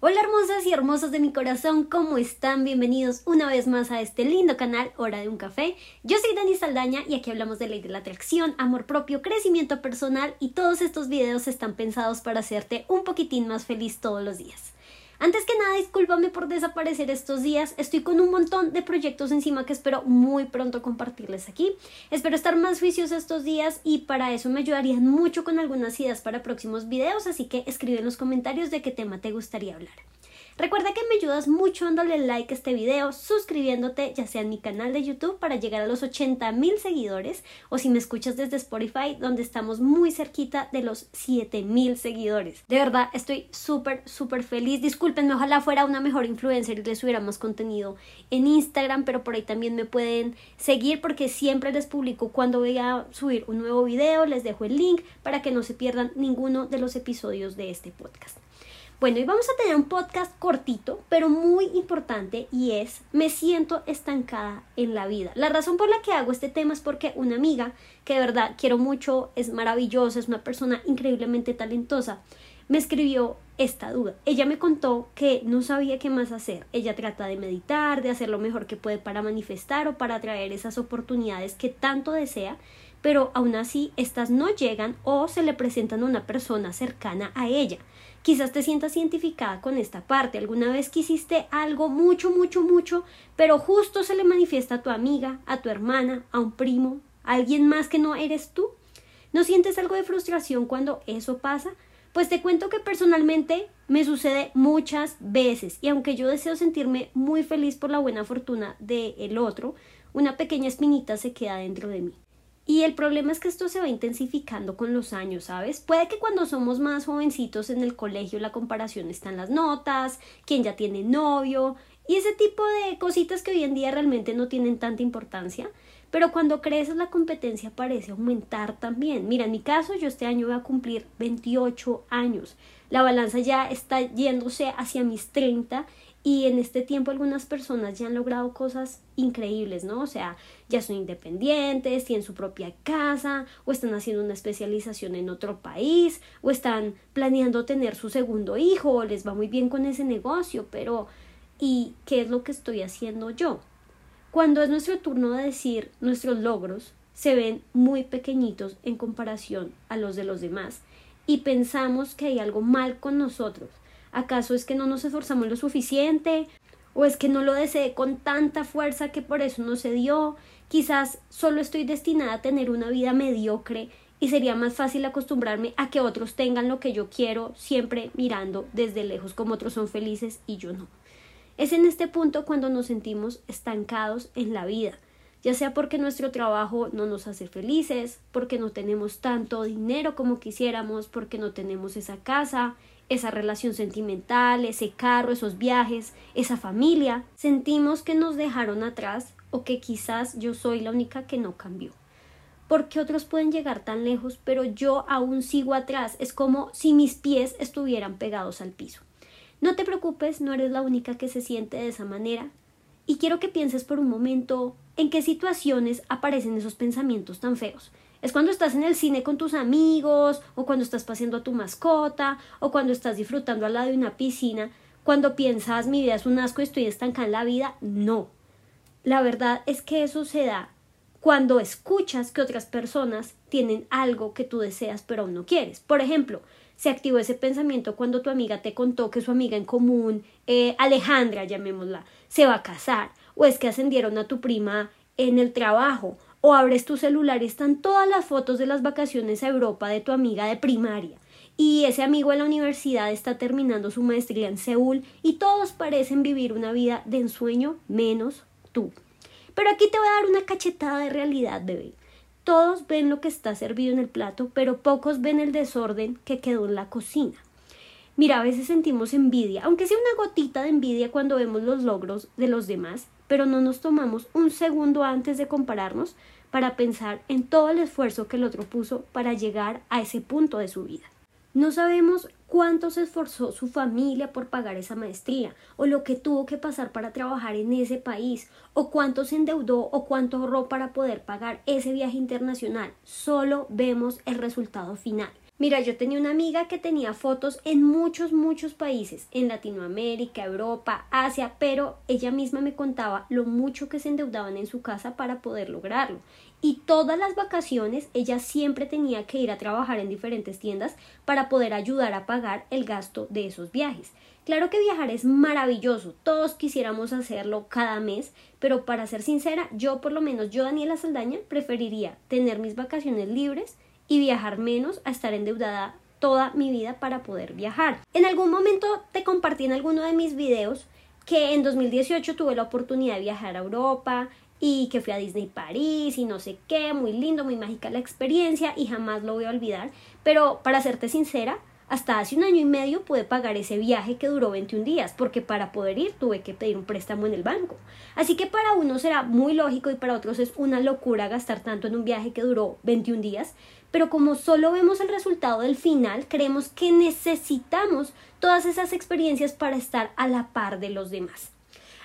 Hola hermosas y hermosos de mi corazón, ¿cómo están? Bienvenidos una vez más a este lindo canal Hora de un Café. Yo soy Dani Saldaña y aquí hablamos de ley de la atracción, amor propio, crecimiento personal y todos estos videos están pensados para hacerte un poquitín más feliz todos los días. Antes que nada, discúlpame por desaparecer estos días. Estoy con un montón de proyectos encima que espero muy pronto compartirles aquí. Espero estar más juiciosa estos días y para eso me ayudarían mucho con algunas ideas para próximos videos, así que escribe en los comentarios de qué tema te gustaría hablar. Recuerda que me ayudas mucho dándole like a este video, suscribiéndote ya sea en mi canal de YouTube para llegar a los 80 mil seguidores o si me escuchas desde Spotify donde estamos muy cerquita de los 7 mil seguidores. De verdad estoy súper súper feliz. Discúlpenme, ojalá fuera una mejor influencer y les subiera más contenido en Instagram, pero por ahí también me pueden seguir porque siempre les publico cuando voy a subir un nuevo video, les dejo el link para que no se pierdan ninguno de los episodios de este podcast. Bueno, y vamos a tener un podcast cortito, pero muy importante, y es Me siento estancada en la vida. La razón por la que hago este tema es porque una amiga, que de verdad quiero mucho, es maravillosa, es una persona increíblemente talentosa, me escribió esta duda. Ella me contó que no sabía qué más hacer. Ella trata de meditar, de hacer lo mejor que puede para manifestar o para atraer esas oportunidades que tanto desea, pero aún así estas no llegan o se le presentan a una persona cercana a ella. Quizás te sientas identificada con esta parte. Alguna vez quisiste algo mucho, mucho, mucho, pero justo se le manifiesta a tu amiga, a tu hermana, a un primo, a alguien más que no eres tú. ¿No sientes algo de frustración cuando eso pasa? Pues te cuento que personalmente me sucede muchas veces y aunque yo deseo sentirme muy feliz por la buena fortuna del el otro, una pequeña espinita se queda dentro de mí. Y el problema es que esto se va intensificando con los años, ¿sabes? Puede que cuando somos más jovencitos en el colegio la comparación está en las notas, quién ya tiene novio y ese tipo de cositas que hoy en día realmente no tienen tanta importancia. Pero cuando creces la competencia parece aumentar también. Mira, en mi caso yo este año voy a cumplir 28 años. La balanza ya está yéndose hacia mis 30 y en este tiempo algunas personas ya han logrado cosas increíbles, ¿no? O sea, ya son independientes, tienen su propia casa, o están haciendo una especialización en otro país, o están planeando tener su segundo hijo, o les va muy bien con ese negocio, pero ¿y qué es lo que estoy haciendo yo? Cuando es nuestro turno de decir nuestros logros, se ven muy pequeñitos en comparación a los de los demás y pensamos que hay algo mal con nosotros ¿Acaso es que no nos esforzamos lo suficiente? ¿O es que no lo deseé con tanta fuerza que por eso no se dio? Quizás solo estoy destinada a tener una vida mediocre y sería más fácil acostumbrarme a que otros tengan lo que yo quiero, siempre mirando desde lejos como otros son felices y yo no. Es en este punto cuando nos sentimos estancados en la vida, ya sea porque nuestro trabajo no nos hace felices, porque no tenemos tanto dinero como quisiéramos, porque no tenemos esa casa, esa relación sentimental, ese carro, esos viajes, esa familia, sentimos que nos dejaron atrás o que quizás yo soy la única que no cambió. Porque otros pueden llegar tan lejos, pero yo aún sigo atrás. Es como si mis pies estuvieran pegados al piso. No te preocupes, no eres la única que se siente de esa manera. Y quiero que pienses por un momento en qué situaciones aparecen esos pensamientos tan feos. Es cuando estás en el cine con tus amigos, o cuando estás paseando a tu mascota, o cuando estás disfrutando al lado de una piscina, cuando piensas mi vida es un asco y estoy estancada en la vida. No. La verdad es que eso se da cuando escuchas que otras personas tienen algo que tú deseas pero aún no quieres. Por ejemplo, se activó ese pensamiento cuando tu amiga te contó que su amiga en común, eh, Alejandra, llamémosla, se va a casar, o es que ascendieron a tu prima en el trabajo, o abres tu celular y están todas las fotos de las vacaciones a Europa de tu amiga de primaria. Y ese amigo de la universidad está terminando su maestría en Seúl y todos parecen vivir una vida de ensueño menos tú. Pero aquí te voy a dar una cachetada de realidad, bebé. Todos ven lo que está servido en el plato, pero pocos ven el desorden que quedó en la cocina. Mira, a veces sentimos envidia, aunque sea una gotita de envidia cuando vemos los logros de los demás, pero no nos tomamos un segundo antes de compararnos para pensar en todo el esfuerzo que el otro puso para llegar a ese punto de su vida. No sabemos cuánto se esforzó su familia por pagar esa maestría, o lo que tuvo que pasar para trabajar en ese país, o cuánto se endeudó o cuánto ahorró para poder pagar ese viaje internacional. Solo vemos el resultado final. Mira, yo tenía una amiga que tenía fotos en muchos, muchos países, en Latinoamérica, Europa, Asia, pero ella misma me contaba lo mucho que se endeudaban en su casa para poder lograrlo. Y todas las vacaciones ella siempre tenía que ir a trabajar en diferentes tiendas para poder ayudar a pagar el gasto de esos viajes. Claro que viajar es maravilloso, todos quisiéramos hacerlo cada mes, pero para ser sincera, yo por lo menos, yo Daniela Saldaña, preferiría tener mis vacaciones libres y viajar menos a estar endeudada toda mi vida para poder viajar. En algún momento te compartí en alguno de mis videos que en 2018 tuve la oportunidad de viajar a Europa y que fui a Disney París y no sé qué, muy lindo, muy mágica la experiencia y jamás lo voy a olvidar. Pero para serte sincera, hasta hace un año y medio pude pagar ese viaje que duró 21 días, porque para poder ir tuve que pedir un préstamo en el banco. Así que para unos será muy lógico y para otros es una locura gastar tanto en un viaje que duró 21 días, pero como solo vemos el resultado del final, creemos que necesitamos todas esas experiencias para estar a la par de los demás.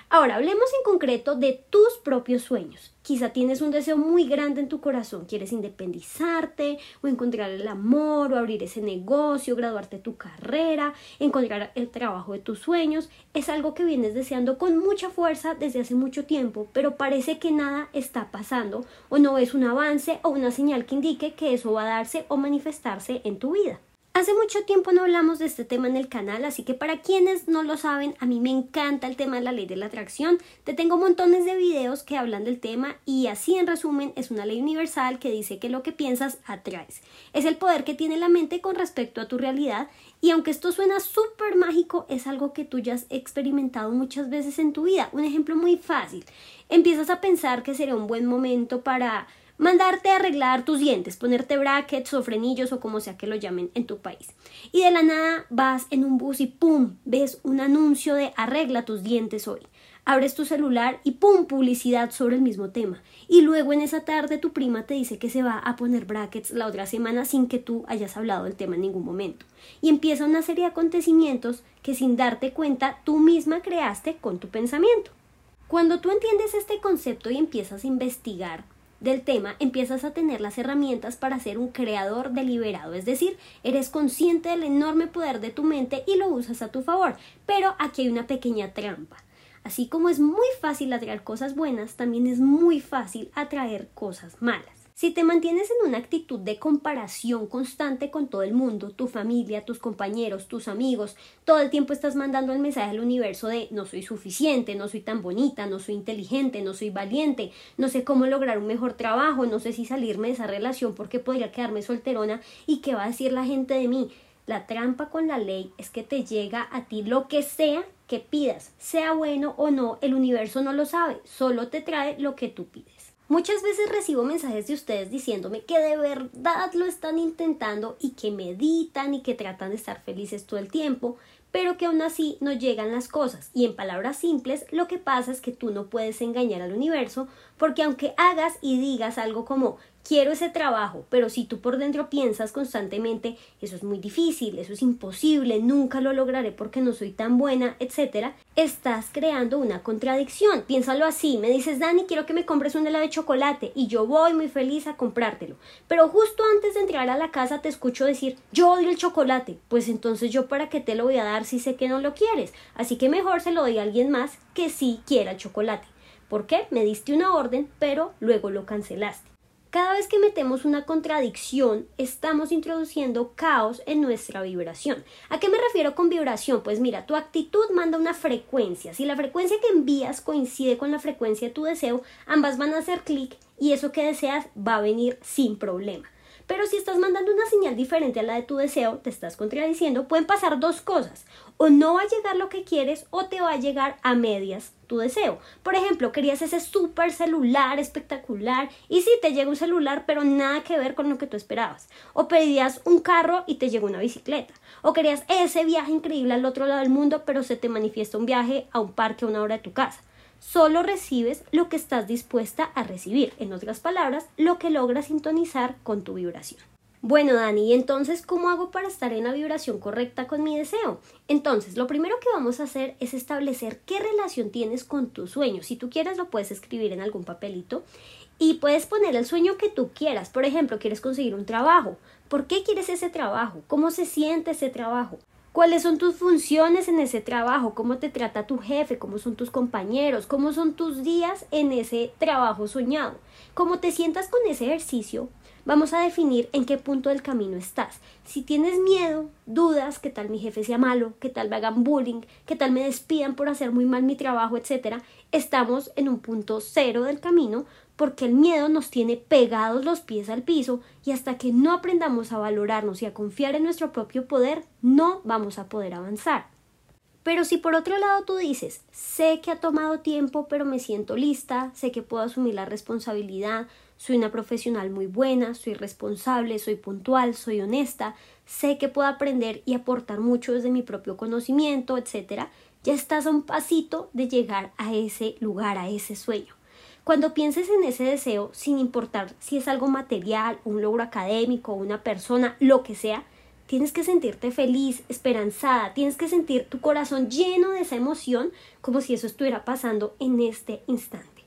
Ahora, hablemos en concreto de tus propios sueños. Quizá tienes un deseo muy grande en tu corazón, quieres independizarte o encontrar el amor o abrir ese negocio, graduarte tu carrera, encontrar el trabajo de tus sueños. Es algo que vienes deseando con mucha fuerza desde hace mucho tiempo, pero parece que nada está pasando o no ves un avance o una señal que indique que eso va a darse o manifestarse en tu vida. Hace mucho tiempo no hablamos de este tema en el canal, así que para quienes no lo saben, a mí me encanta el tema de la ley de la atracción. Te tengo montones de videos que hablan del tema y así en resumen es una ley universal que dice que lo que piensas atraes. Es el poder que tiene la mente con respecto a tu realidad y aunque esto suena súper mágico, es algo que tú ya has experimentado muchas veces en tu vida. Un ejemplo muy fácil. Empiezas a pensar que sería un buen momento para mandarte a arreglar tus dientes, ponerte brackets o frenillos o como sea que lo llamen en tu país. Y de la nada vas en un bus y ¡pum! ves un anuncio de arregla tus dientes hoy. Abres tu celular y ¡pum! publicidad sobre el mismo tema. Y luego en esa tarde tu prima te dice que se va a poner brackets la otra semana sin que tú hayas hablado del tema en ningún momento. Y empieza una serie de acontecimientos que sin darte cuenta tú misma creaste con tu pensamiento. Cuando tú entiendes este concepto y empiezas a investigar del tema, empiezas a tener las herramientas para ser un creador deliberado, es decir, eres consciente del enorme poder de tu mente y lo usas a tu favor. Pero aquí hay una pequeña trampa. Así como es muy fácil atraer cosas buenas, también es muy fácil atraer cosas malas. Si te mantienes en una actitud de comparación constante con todo el mundo, tu familia, tus compañeros, tus amigos, todo el tiempo estás mandando el mensaje al universo de no soy suficiente, no soy tan bonita, no soy inteligente, no soy valiente, no sé cómo lograr un mejor trabajo, no sé si salirme de esa relación porque podría quedarme solterona y qué va a decir la gente de mí. La trampa con la ley es que te llega a ti lo que sea que pidas, sea bueno o no, el universo no lo sabe, solo te trae lo que tú pides. Muchas veces recibo mensajes de ustedes diciéndome que de verdad lo están intentando y que meditan y que tratan de estar felices todo el tiempo, pero que aún así no llegan las cosas. Y en palabras simples, lo que pasa es que tú no puedes engañar al universo, porque aunque hagas y digas algo como quiero ese trabajo, pero si tú por dentro piensas constantemente, eso es muy difícil, eso es imposible, nunca lo lograré porque no soy tan buena, etcétera, estás creando una contradicción. Piénsalo así, me dices, Dani, quiero que me compres un helado de chocolate y yo voy muy feliz a comprártelo. Pero justo antes de entrar a la casa te escucho decir, yo odio el chocolate. Pues entonces yo para qué te lo voy a dar si sé que no lo quieres. Así que mejor se lo doy a alguien más que sí quiera el chocolate. ¿Por qué? Me diste una orden, pero luego lo cancelaste. Cada vez que metemos una contradicción, estamos introduciendo caos en nuestra vibración. ¿A qué me refiero con vibración? Pues mira, tu actitud manda una frecuencia. Si la frecuencia que envías coincide con la frecuencia de tu deseo, ambas van a hacer clic y eso que deseas va a venir sin problema. Pero si estás mandando una señal diferente a la de tu deseo, te estás contradiciendo, pueden pasar dos cosas. O no va a llegar lo que quieres o te va a llegar a medias tu deseo. Por ejemplo, querías ese super celular espectacular y sí, te llega un celular, pero nada que ver con lo que tú esperabas. O pedías un carro y te llegó una bicicleta. O querías ese viaje increíble al otro lado del mundo, pero se te manifiesta un viaje a un parque a una hora de tu casa solo recibes lo que estás dispuesta a recibir, en otras palabras, lo que logras sintonizar con tu vibración. Bueno, Dani, ¿y entonces cómo hago para estar en la vibración correcta con mi deseo? Entonces, lo primero que vamos a hacer es establecer qué relación tienes con tus sueños. Si tú quieres, lo puedes escribir en algún papelito. Y puedes poner el sueño que tú quieras. Por ejemplo, quieres conseguir un trabajo. ¿Por qué quieres ese trabajo? ¿Cómo se siente ese trabajo? ¿Cuáles son tus funciones en ese trabajo? ¿Cómo te trata tu jefe? ¿Cómo son tus compañeros? ¿Cómo son tus días en ese trabajo soñado? ¿Cómo te sientas con ese ejercicio? Vamos a definir en qué punto del camino estás. Si tienes miedo, dudas, qué tal mi jefe sea malo, qué tal me hagan bullying, qué tal me despidan por hacer muy mal mi trabajo, etcétera, estamos en un punto cero del camino porque el miedo nos tiene pegados los pies al piso y hasta que no aprendamos a valorarnos y a confiar en nuestro propio poder, no vamos a poder avanzar. Pero si por otro lado tú dices, sé que ha tomado tiempo, pero me siento lista, sé que puedo asumir la responsabilidad, soy una profesional muy buena, soy responsable, soy puntual, soy honesta, sé que puedo aprender y aportar mucho desde mi propio conocimiento, etc., ya estás a un pasito de llegar a ese lugar, a ese sueño. Cuando pienses en ese deseo, sin importar si es algo material, un logro académico, una persona, lo que sea, tienes que sentirte feliz, esperanzada, tienes que sentir tu corazón lleno de esa emoción como si eso estuviera pasando en este instante.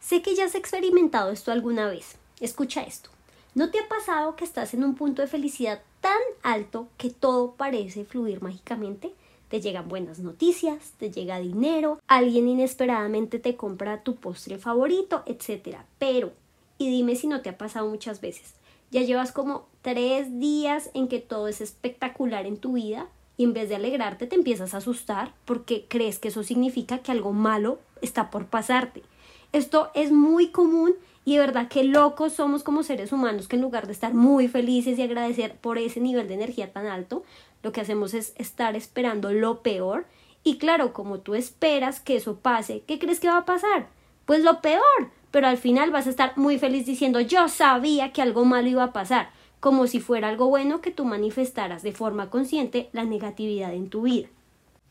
Sé que ya has experimentado esto alguna vez. Escucha esto. ¿No te ha pasado que estás en un punto de felicidad tan alto que todo parece fluir mágicamente? Te llegan buenas noticias, te llega dinero, alguien inesperadamente te compra tu postre favorito, etc. Pero, y dime si no te ha pasado muchas veces, ya llevas como tres días en que todo es espectacular en tu vida y en vez de alegrarte te empiezas a asustar porque crees que eso significa que algo malo está por pasarte. Esto es muy común y de verdad que locos somos como seres humanos que en lugar de estar muy felices y agradecer por ese nivel de energía tan alto, lo que hacemos es estar esperando lo peor y claro, como tú esperas que eso pase, ¿qué crees que va a pasar? Pues lo peor, pero al final vas a estar muy feliz diciendo yo sabía que algo malo iba a pasar, como si fuera algo bueno que tú manifestaras de forma consciente la negatividad en tu vida.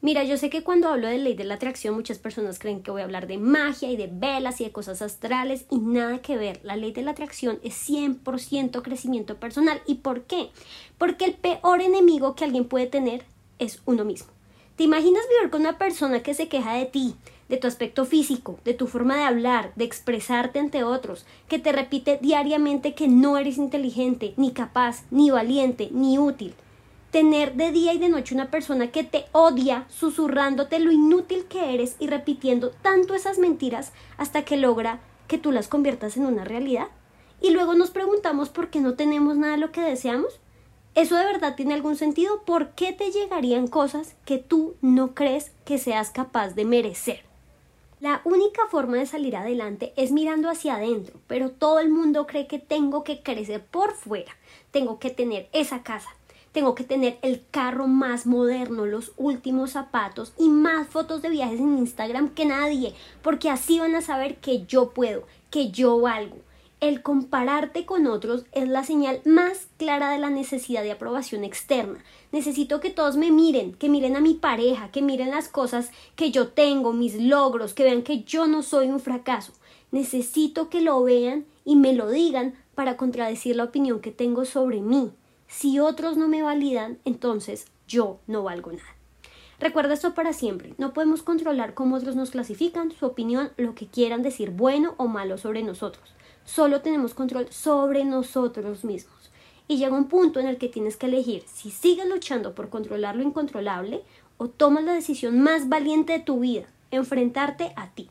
Mira, yo sé que cuando hablo de ley de la atracción muchas personas creen que voy a hablar de magia y de velas y de cosas astrales y nada que ver. La ley de la atracción es 100% crecimiento personal. ¿Y por qué? Porque el peor enemigo que alguien puede tener es uno mismo. ¿Te imaginas vivir con una persona que se queja de ti, de tu aspecto físico, de tu forma de hablar, de expresarte ante otros, que te repite diariamente que no eres inteligente, ni capaz, ni valiente, ni útil? Tener de día y de noche una persona que te odia, susurrándote lo inútil que eres y repitiendo tanto esas mentiras hasta que logra que tú las conviertas en una realidad. Y luego nos preguntamos por qué no tenemos nada de lo que deseamos. ¿Eso de verdad tiene algún sentido? ¿Por qué te llegarían cosas que tú no crees que seas capaz de merecer? La única forma de salir adelante es mirando hacia adentro, pero todo el mundo cree que tengo que crecer por fuera, tengo que tener esa casa, tengo que tener el carro más moderno, los últimos zapatos y más fotos de viajes en Instagram que nadie, porque así van a saber que yo puedo, que yo valgo. El compararte con otros es la señal más clara de la necesidad de aprobación externa. Necesito que todos me miren, que miren a mi pareja, que miren las cosas que yo tengo, mis logros, que vean que yo no soy un fracaso. Necesito que lo vean y me lo digan para contradecir la opinión que tengo sobre mí. Si otros no me validan, entonces yo no valgo nada. Recuerda esto para siempre. No podemos controlar cómo otros nos clasifican, su opinión, lo que quieran decir bueno o malo sobre nosotros. Solo tenemos control sobre nosotros mismos. Y llega un punto en el que tienes que elegir si sigues luchando por controlar lo incontrolable o tomas la decisión más valiente de tu vida, enfrentarte a ti.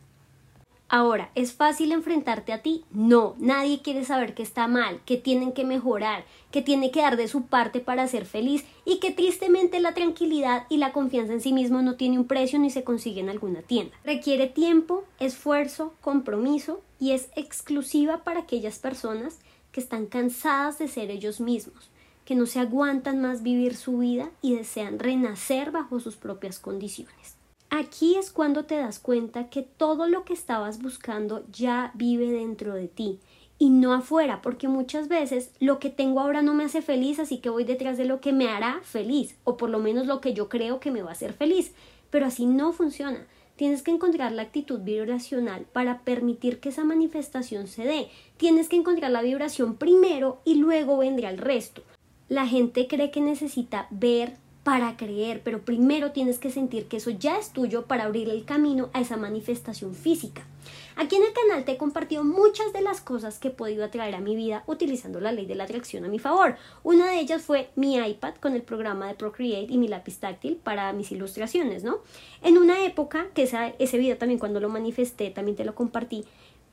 Ahora, ¿es fácil enfrentarte a ti? No, nadie quiere saber que está mal, que tienen que mejorar, que tiene que dar de su parte para ser feliz y que tristemente la tranquilidad y la confianza en sí mismo no tiene un precio ni se consigue en alguna tienda. Requiere tiempo, esfuerzo, compromiso y es exclusiva para aquellas personas que están cansadas de ser ellos mismos, que no se aguantan más vivir su vida y desean renacer bajo sus propias condiciones. Aquí es cuando te das cuenta que todo lo que estabas buscando ya vive dentro de ti y no afuera, porque muchas veces lo que tengo ahora no me hace feliz, así que voy detrás de lo que me hará feliz, o por lo menos lo que yo creo que me va a hacer feliz, pero así no funciona. Tienes que encontrar la actitud vibracional para permitir que esa manifestación se dé. Tienes que encontrar la vibración primero y luego vendrá el resto. La gente cree que necesita ver, para creer, pero primero tienes que sentir que eso ya es tuyo para abrir el camino a esa manifestación física. Aquí en el canal te he compartido muchas de las cosas que he podido atraer a mi vida utilizando la ley de la atracción a mi favor. Una de ellas fue mi iPad con el programa de Procreate y mi lápiz táctil para mis ilustraciones, ¿no? En una época, que ese video también cuando lo manifesté, también te lo compartí,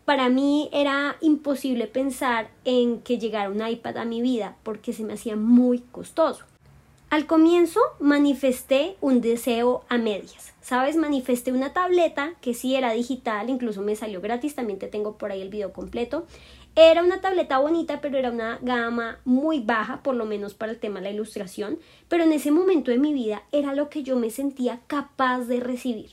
para mí era imposible pensar en que llegara un iPad a mi vida porque se me hacía muy costoso. Al comienzo manifesté un deseo a medias, ¿sabes? Manifesté una tableta que sí era digital, incluso me salió gratis, también te tengo por ahí el video completo. Era una tableta bonita, pero era una gama muy baja, por lo menos para el tema de la ilustración, pero en ese momento de mi vida era lo que yo me sentía capaz de recibir.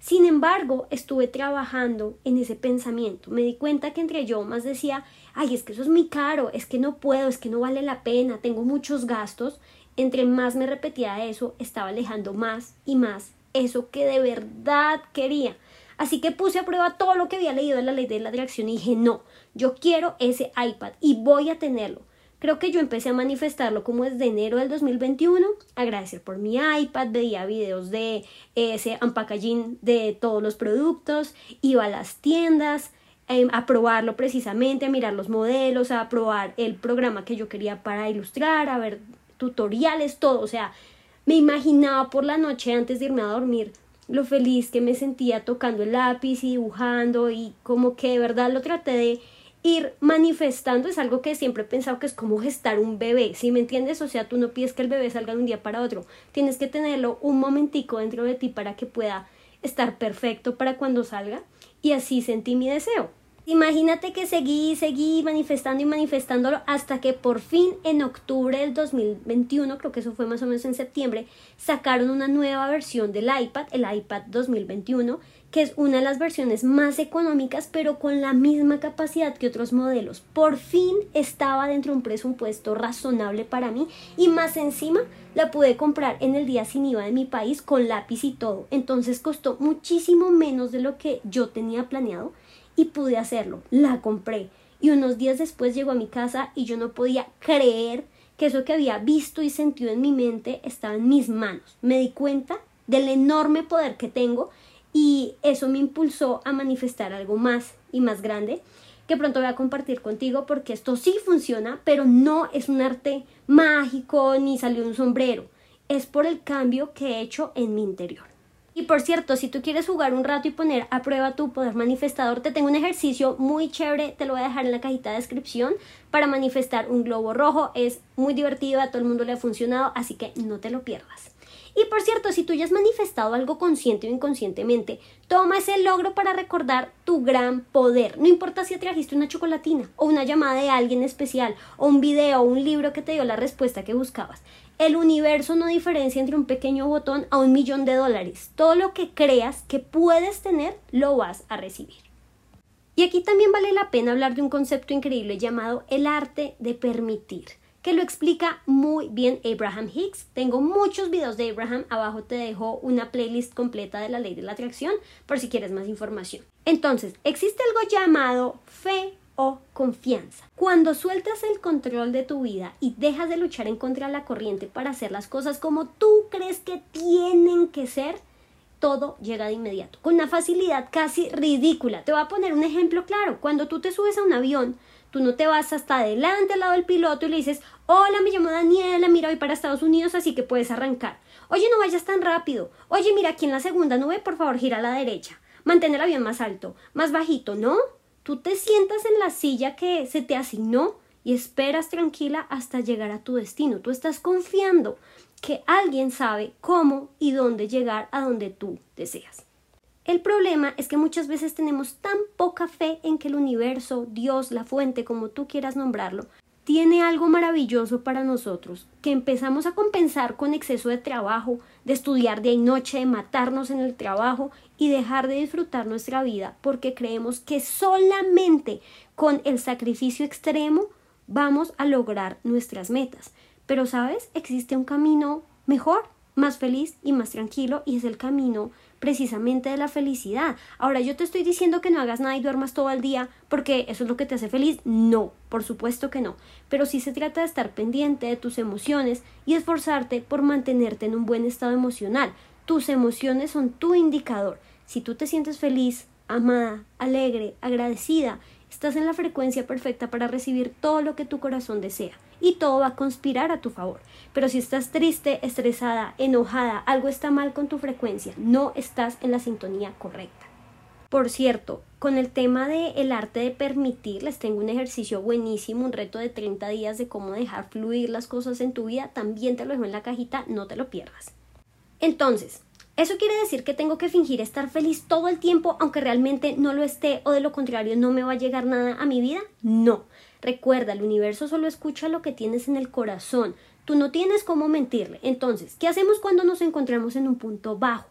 Sin embargo, estuve trabajando en ese pensamiento. Me di cuenta que entre yo más decía, ay, es que eso es muy caro, es que no puedo, es que no vale la pena, tengo muchos gastos entre más me repetía eso, estaba alejando más y más eso que de verdad quería. Así que puse a prueba todo lo que había leído de la ley de la atracción y dije, no, yo quiero ese iPad y voy a tenerlo. Creo que yo empecé a manifestarlo como desde enero del 2021, agradecer por mi iPad, veía videos de ese unpackaging de todos los productos, iba a las tiendas, em, a probarlo precisamente, a mirar los modelos, a probar el programa que yo quería para ilustrar, a ver tutoriales, todo. O sea, me imaginaba por la noche antes de irme a dormir lo feliz que me sentía tocando el lápiz y dibujando y como que de verdad lo traté de ir manifestando es algo que siempre he pensado que es como gestar un bebé, ¿sí me entiendes? O sea, tú no pides que el bebé salga de un día para otro, tienes que tenerlo un momentico dentro de ti para que pueda estar perfecto para cuando salga y así sentí mi deseo. Imagínate que seguí, seguí manifestando y manifestándolo hasta que por fin en octubre del 2021, creo que eso fue más o menos en septiembre, sacaron una nueva versión del iPad, el iPad 2021, que es una de las versiones más económicas, pero con la misma capacidad que otros modelos. Por fin estaba dentro de un presupuesto razonable para mí y más encima la pude comprar en el día sin IVA de mi país con lápiz y todo. Entonces costó muchísimo menos de lo que yo tenía planeado y pude hacerlo. La compré y unos días después llegó a mi casa y yo no podía creer que eso que había visto y sentido en mi mente estaba en mis manos. Me di cuenta del enorme poder que tengo y eso me impulsó a manifestar algo más y más grande que pronto voy a compartir contigo porque esto sí funciona, pero no es un arte mágico ni salió un sombrero, es por el cambio que he hecho en mi interior. Y por cierto, si tú quieres jugar un rato y poner a prueba tu poder manifestador, te tengo un ejercicio muy chévere, te lo voy a dejar en la cajita de descripción para manifestar un globo rojo. Es muy divertido, a todo el mundo le ha funcionado, así que no te lo pierdas. Y por cierto, si tú ya has manifestado algo consciente o inconscientemente, toma ese logro para recordar tu gran poder. No importa si trajiste una chocolatina o una llamada de alguien especial o un video o un libro que te dio la respuesta que buscabas. El universo no diferencia entre un pequeño botón a un millón de dólares. Todo lo que creas que puedes tener, lo vas a recibir. Y aquí también vale la pena hablar de un concepto increíble llamado el arte de permitir, que lo explica muy bien Abraham Hicks. Tengo muchos videos de Abraham, abajo te dejo una playlist completa de la ley de la atracción por si quieres más información. Entonces, existe algo llamado fe o confianza. Cuando sueltas el control de tu vida y dejas de luchar en contra de la corriente para hacer las cosas como tú crees que tienen que ser, todo llega de inmediato, con una facilidad casi ridícula. Te voy a poner un ejemplo claro. Cuando tú te subes a un avión, tú no te vas hasta adelante al lado del piloto y le dices, hola, me llamo Daniela, mira, voy para Estados Unidos, así que puedes arrancar. Oye, no vayas tan rápido. Oye, mira, aquí en la segunda nube, por favor, gira a la derecha. Mantén el avión más alto, más bajito, ¿no? Tú te sientas en la silla que se te asignó y esperas tranquila hasta llegar a tu destino. Tú estás confiando que alguien sabe cómo y dónde llegar a donde tú deseas. El problema es que muchas veces tenemos tan poca fe en que el universo, Dios, la fuente, como tú quieras nombrarlo, tiene algo maravilloso para nosotros, que empezamos a compensar con exceso de trabajo, de estudiar día y noche, de matarnos en el trabajo y dejar de disfrutar nuestra vida porque creemos que solamente con el sacrificio extremo vamos a lograr nuestras metas. Pero sabes, existe un camino mejor más feliz y más tranquilo y es el camino precisamente de la felicidad. Ahora yo te estoy diciendo que no hagas nada y duermas todo el día porque eso es lo que te hace feliz. No, por supuesto que no. Pero sí se trata de estar pendiente de tus emociones y esforzarte por mantenerte en un buen estado emocional. Tus emociones son tu indicador. Si tú te sientes feliz, amada, alegre, agradecida, estás en la frecuencia perfecta para recibir todo lo que tu corazón desea y todo va a conspirar a tu favor. Pero si estás triste, estresada, enojada, algo está mal con tu frecuencia, no estás en la sintonía correcta. Por cierto, con el tema de el arte de permitir, les tengo un ejercicio buenísimo, un reto de 30 días de cómo dejar fluir las cosas en tu vida, también te lo dejo en la cajita, no te lo pierdas. Entonces, ¿Eso quiere decir que tengo que fingir estar feliz todo el tiempo aunque realmente no lo esté o de lo contrario no me va a llegar nada a mi vida? No. Recuerda, el universo solo escucha lo que tienes en el corazón. Tú no tienes cómo mentirle. Entonces, ¿qué hacemos cuando nos encontramos en un punto bajo?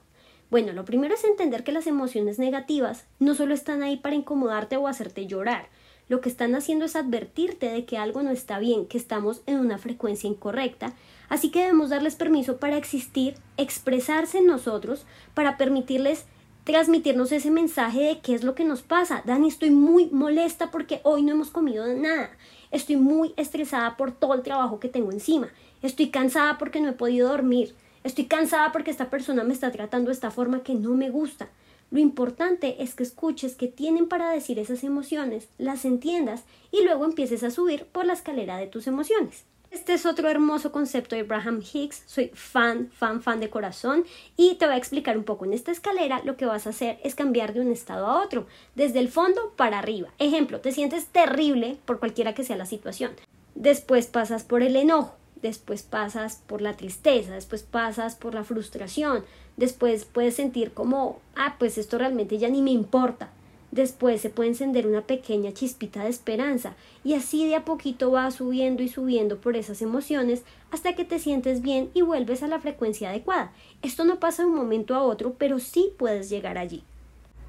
Bueno, lo primero es entender que las emociones negativas no solo están ahí para incomodarte o hacerte llorar. Lo que están haciendo es advertirte de que algo no está bien, que estamos en una frecuencia incorrecta Así que debemos darles permiso para existir, expresarse en nosotros, para permitirles transmitirnos ese mensaje de qué es lo que nos pasa. Dani, estoy muy molesta porque hoy no hemos comido nada. Estoy muy estresada por todo el trabajo que tengo encima. Estoy cansada porque no he podido dormir. Estoy cansada porque esta persona me está tratando de esta forma que no me gusta. Lo importante es que escuches qué tienen para decir esas emociones, las entiendas y luego empieces a subir por la escalera de tus emociones. Este es otro hermoso concepto de Abraham Hicks. Soy fan, fan, fan de corazón y te voy a explicar un poco. En esta escalera lo que vas a hacer es cambiar de un estado a otro, desde el fondo para arriba. Ejemplo, te sientes terrible por cualquiera que sea la situación. Después pasas por el enojo, después pasas por la tristeza, después pasas por la frustración, después puedes sentir como, ah, pues esto realmente ya ni me importa. Después se puede encender una pequeña chispita de esperanza y así de a poquito va subiendo y subiendo por esas emociones hasta que te sientes bien y vuelves a la frecuencia adecuada. Esto no pasa de un momento a otro, pero sí puedes llegar allí.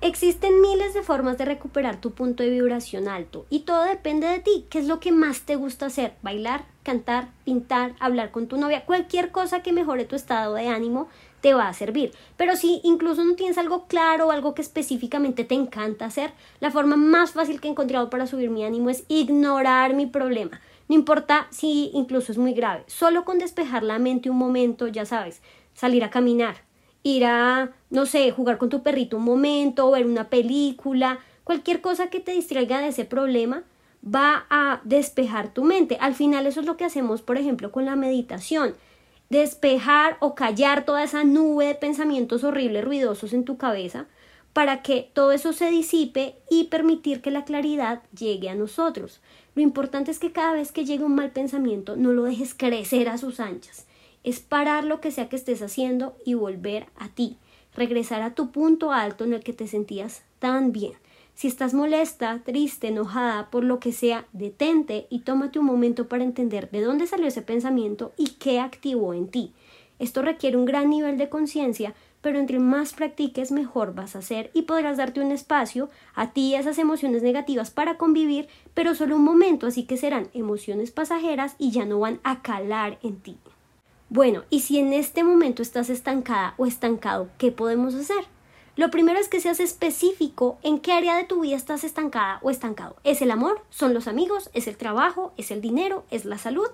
Existen miles de formas de recuperar tu punto de vibración alto y todo depende de ti. ¿Qué es lo que más te gusta hacer? Bailar, cantar, pintar, hablar con tu novia, cualquier cosa que mejore tu estado de ánimo te va a servir. Pero si incluso no tienes algo claro o algo que específicamente te encanta hacer, la forma más fácil que he encontrado para subir mi ánimo es ignorar mi problema. No importa si incluso es muy grave, solo con despejar la mente un momento, ya sabes, salir a caminar, ir a, no sé, jugar con tu perrito un momento, ver una película, cualquier cosa que te distraiga de ese problema, va a despejar tu mente. Al final eso es lo que hacemos, por ejemplo, con la meditación despejar o callar toda esa nube de pensamientos horribles, ruidosos en tu cabeza, para que todo eso se disipe y permitir que la claridad llegue a nosotros. Lo importante es que cada vez que llegue un mal pensamiento no lo dejes crecer a sus anchas. Es parar lo que sea que estés haciendo y volver a ti, regresar a tu punto alto en el que te sentías tan bien. Si estás molesta, triste, enojada, por lo que sea, detente y tómate un momento para entender de dónde salió ese pensamiento y qué activó en ti. Esto requiere un gran nivel de conciencia, pero entre más practiques mejor vas a ser y podrás darte un espacio a ti y a esas emociones negativas para convivir, pero solo un momento, así que serán emociones pasajeras y ya no van a calar en ti. Bueno, y si en este momento estás estancada o estancado, ¿qué podemos hacer? Lo primero es que seas específico en qué área de tu vida estás estancada o estancado. ¿Es el amor? ¿Son los amigos? ¿Es el trabajo? ¿Es el dinero? ¿Es la salud?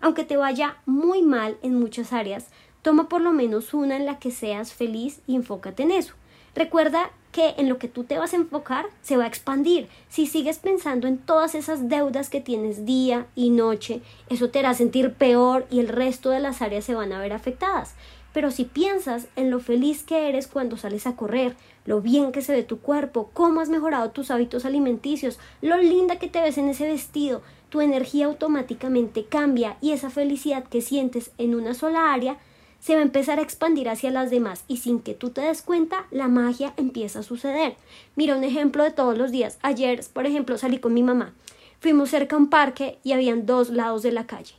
Aunque te vaya muy mal en muchas áreas, toma por lo menos una en la que seas feliz y enfócate en eso. Recuerda que en lo que tú te vas a enfocar se va a expandir. Si sigues pensando en todas esas deudas que tienes día y noche, eso te hará sentir peor y el resto de las áreas se van a ver afectadas. Pero si piensas en lo feliz que eres cuando sales a correr, lo bien que se ve tu cuerpo, cómo has mejorado tus hábitos alimenticios, lo linda que te ves en ese vestido, tu energía automáticamente cambia y esa felicidad que sientes en una sola área se va a empezar a expandir hacia las demás y sin que tú te des cuenta, la magia empieza a suceder. Mira un ejemplo de todos los días. Ayer, por ejemplo, salí con mi mamá. Fuimos cerca a un parque y habían dos lados de la calle.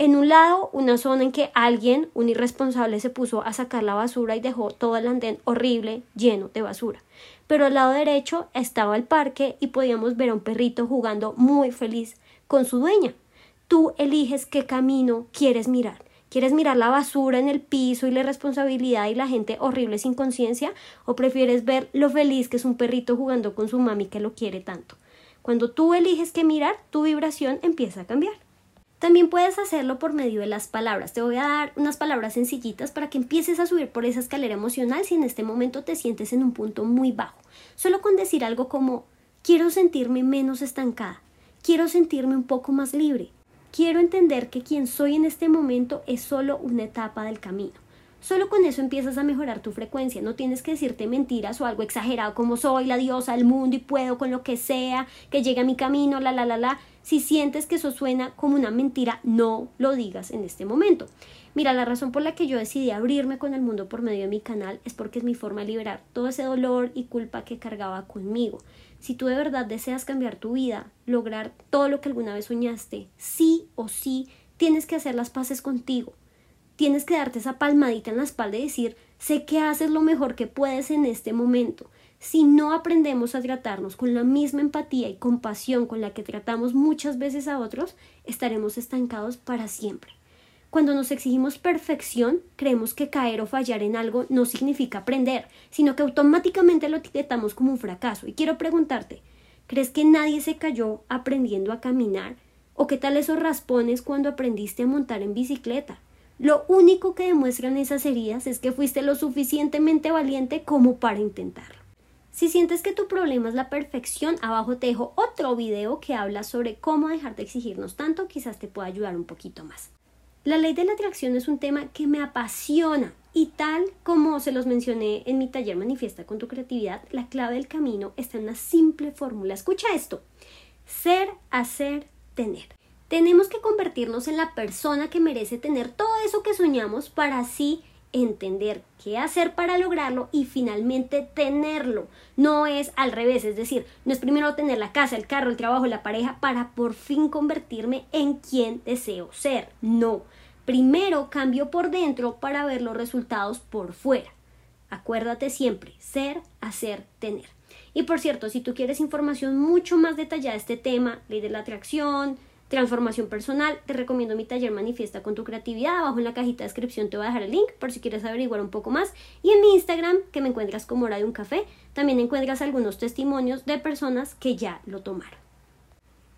En un lado, una zona en que alguien, un irresponsable, se puso a sacar la basura y dejó todo el andén horrible, lleno de basura. Pero al lado derecho estaba el parque y podíamos ver a un perrito jugando muy feliz con su dueña. Tú eliges qué camino quieres mirar, ¿Quieres mirar la basura en el piso y la irresponsabilidad y la gente horrible sin conciencia? ¿O prefieres ver lo feliz que es un perrito jugando con su mami que lo quiere tanto? Cuando tú eliges qué mirar, tu vibración empieza a cambiar. También puedes hacerlo por medio de las palabras. Te voy a dar unas palabras sencillitas para que empieces a subir por esa escalera emocional si en este momento te sientes en un punto muy bajo. Solo con decir algo como quiero sentirme menos estancada, quiero sentirme un poco más libre, quiero entender que quien soy en este momento es solo una etapa del camino. Solo con eso empiezas a mejorar tu frecuencia. No tienes que decirte mentiras o algo exagerado como soy la diosa del mundo y puedo con lo que sea, que llegue a mi camino, la la la la. Si sientes que eso suena como una mentira, no lo digas en este momento. Mira, la razón por la que yo decidí abrirme con el mundo por medio de mi canal es porque es mi forma de liberar todo ese dolor y culpa que cargaba conmigo. Si tú de verdad deseas cambiar tu vida, lograr todo lo que alguna vez soñaste, sí o sí, tienes que hacer las paces contigo. Tienes que darte esa palmadita en la espalda y decir, sé que haces lo mejor que puedes en este momento. Si no aprendemos a tratarnos con la misma empatía y compasión con la que tratamos muchas veces a otros, estaremos estancados para siempre. Cuando nos exigimos perfección, creemos que caer o fallar en algo no significa aprender, sino que automáticamente lo etiquetamos como un fracaso. Y quiero preguntarte, ¿crees que nadie se cayó aprendiendo a caminar? ¿O qué tal esos raspones cuando aprendiste a montar en bicicleta? Lo único que demuestran esas heridas es que fuiste lo suficientemente valiente como para intentarlo. Si sientes que tu problema es la perfección, abajo te dejo otro video que habla sobre cómo dejar de exigirnos tanto, quizás te pueda ayudar un poquito más. La ley de la atracción es un tema que me apasiona y tal como se los mencioné en mi taller Manifiesta con tu creatividad, la clave del camino está en una simple fórmula. Escucha esto. Ser, hacer, tener. Tenemos que convertirnos en la persona que merece tener todo eso que soñamos para así entender qué hacer para lograrlo y finalmente tenerlo. No es al revés, es decir, no es primero tener la casa, el carro, el trabajo, la pareja para por fin convertirme en quien deseo ser. No, primero cambio por dentro para ver los resultados por fuera. Acuérdate siempre, ser, hacer, tener. Y por cierto, si tú quieres información mucho más detallada de este tema, ley de la atracción, transformación personal, te recomiendo mi taller Manifiesta con tu creatividad. Abajo en la cajita de descripción te voy a dejar el link por si quieres averiguar un poco más. Y en mi Instagram, que me encuentras como hora de un café, también encuentras algunos testimonios de personas que ya lo tomaron.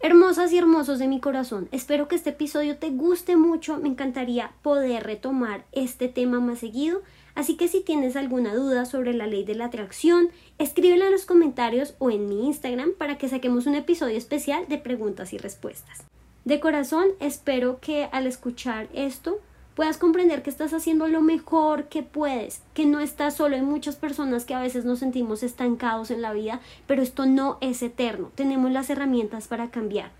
Hermosas y hermosos de mi corazón, espero que este episodio te guste mucho, me encantaría poder retomar este tema más seguido, así que si tienes alguna duda sobre la ley de la atracción, escríbela en los comentarios o en mi Instagram para que saquemos un episodio especial de preguntas y respuestas. De corazón espero que al escuchar esto puedas comprender que estás haciendo lo mejor que puedes, que no estás solo. Hay muchas personas que a veces nos sentimos estancados en la vida, pero esto no es eterno. Tenemos las herramientas para cambiar.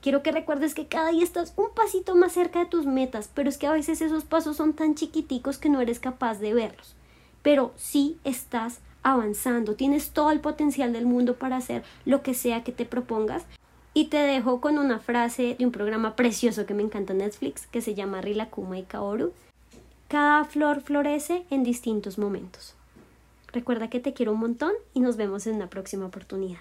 Quiero que recuerdes que cada día estás un pasito más cerca de tus metas, pero es que a veces esos pasos son tan chiquiticos que no eres capaz de verlos. Pero sí estás avanzando, tienes todo el potencial del mundo para hacer lo que sea que te propongas y te dejo con una frase de un programa precioso que me encanta en Netflix, que se llama Rilakuma y Kaoru. Cada flor florece en distintos momentos. Recuerda que te quiero un montón y nos vemos en una próxima oportunidad.